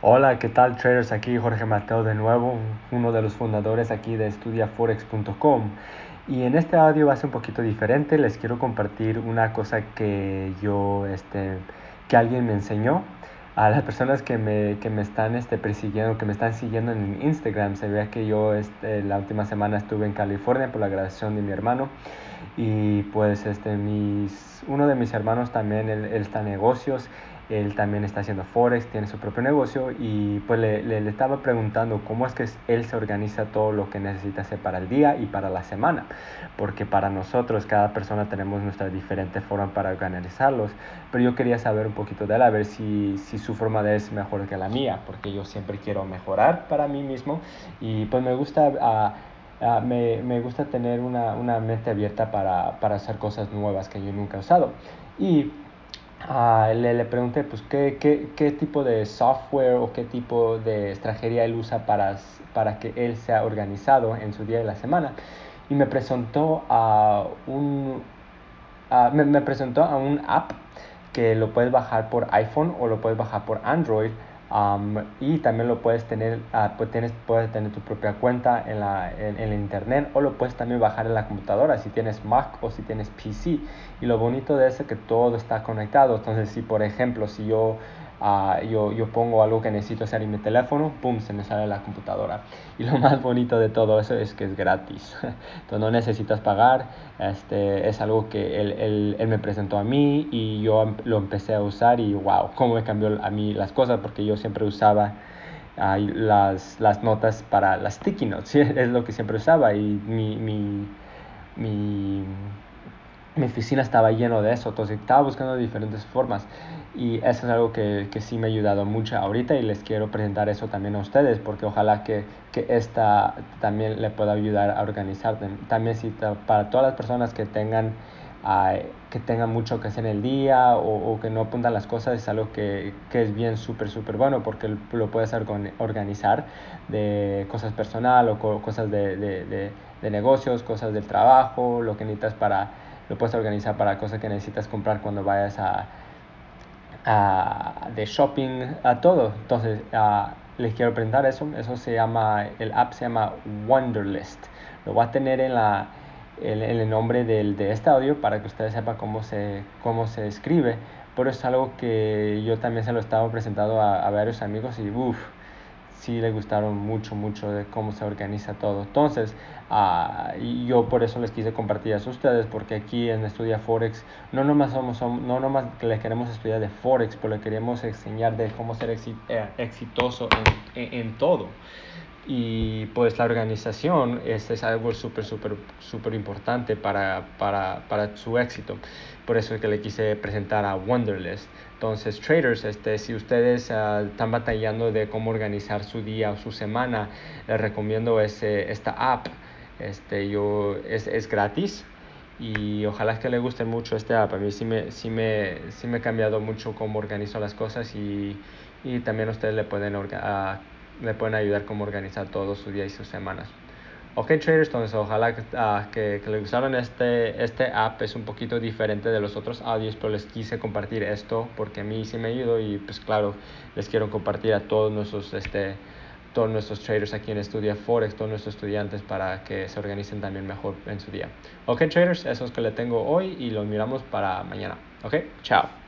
Hola, ¿qué tal traders? Aquí Jorge Mateo de nuevo, uno de los fundadores aquí de estudiaforex.com. Y en este audio va a ser un poquito diferente, les quiero compartir una cosa que yo, este, que alguien me enseñó. A las personas que me, que me están este, persiguiendo, que me están siguiendo en Instagram, se ve que yo este, la última semana estuve en California por la graduación de mi hermano y pues este, mis, uno de mis hermanos también, él está en negocios él también está haciendo Forex, tiene su propio negocio y pues le, estaba preguntando cómo es que él se organiza todo lo que necesita hacer para el día y para la semana, porque para nosotros cada persona tenemos nuestra diferente forma para organizarlos, pero yo quería saber un poquito de él, a ver si, si su forma de es mejor que la mía, porque yo siempre quiero mejorar para mí mismo y pues me gusta... Uh, me, me, gusta tener una, una mente abierta para, para, hacer cosas nuevas que yo nunca he usado. Y uh, le, le, pregunté pues ¿qué, qué, qué, tipo de software o qué tipo de extranjería él usa para, para que él sea organizado en su día de la semana y me presentó a un uh, me, me, presentó a un app que lo puedes bajar por iPhone o lo puedes bajar por Android Um, y también lo puedes tener, uh, tienes, puedes tener tu propia cuenta en, la, en, en, el internet o lo puedes también bajar en la computadora si tienes Mac o si tienes PC. Y lo bonito de eso es que todo está conectado. Entonces, si por ejemplo, si yo Uh, yo, yo, pongo algo que necesito hacer en mi teléfono, ¡pum!, se me sale la computadora. Y lo más bonito de todo eso es que es gratis. Entonces no necesitas pagar. Este, es algo que él, él, él, me presentó a mí y yo em, lo empecé a usar y wow, cómo me cambió a mí las cosas porque yo siempre usaba uh, las, las notas para las sticky notes, es lo que siempre usaba y mi, mi, mi mi oficina estaba lleno de eso, entonces estaba buscando diferentes formas y eso es algo que, que, sí me ha ayudado mucho ahorita y les quiero presentar eso también a ustedes porque ojalá que, que esta también le pueda ayudar a organizar. También si para todas las personas que tengan uh, que tengan mucho que hacer en el día o, que no apuntan las cosas es algo que, que es bien súper súper bueno porque lo puedes organizar de cosas personal o co cosas de, de, de negocios, cosas del trabajo, lo que necesitas para lo puedes organizar para cosas que necesitas comprar cuando vayas a, a de shopping, a todo. Entonces, uh, les quiero presentar eso. Eso se llama, el app se llama Wonderlist. Lo voy a tener en, la, en el nombre del, de este audio para que ustedes sepan cómo se, cómo se escribe. Pero es algo que yo también se lo estaba presentando a, a varios amigos y uff sí le gustaron mucho, mucho de cómo se organiza todo. Entonces, uh, y yo por eso les quise compartir a ustedes, porque aquí en Estudia Forex no nomás, somos, no nomás le queremos estudiar de Forex, pero le queremos enseñar de cómo ser eh, exitoso en, en, en todo y pues la organización es, es algo súper, súper, súper importante para, para, para, su éxito. Por eso es que le quise presentar a Wonderlist. Entonces, traders, este, si ustedes uh, están batallando de cómo organizar su día o su semana, les recomiendo ese, esta app. Este, yo, es, es gratis y ojalá que les guste mucho este app. A mí sí me, sí me, sí me ha cambiado mucho cómo organizo las cosas y, y también ustedes le pueden uh, le pueden ayudar cómo organizar todo su día y sus semanas. Ok traders, entonces ojalá que, uh, que, que les gustaron este, este app, es un poquito diferente de los otros audios, pero les quise compartir esto porque a mí sí me ayudó y pues claro, les quiero compartir a todos nuestros, este, todos nuestros traders aquí en Estudia Forex, todos nuestros estudiantes para que se organicen también mejor en su día. Ok traders, eso es que le tengo hoy y los miramos para mañana. Ok, chao.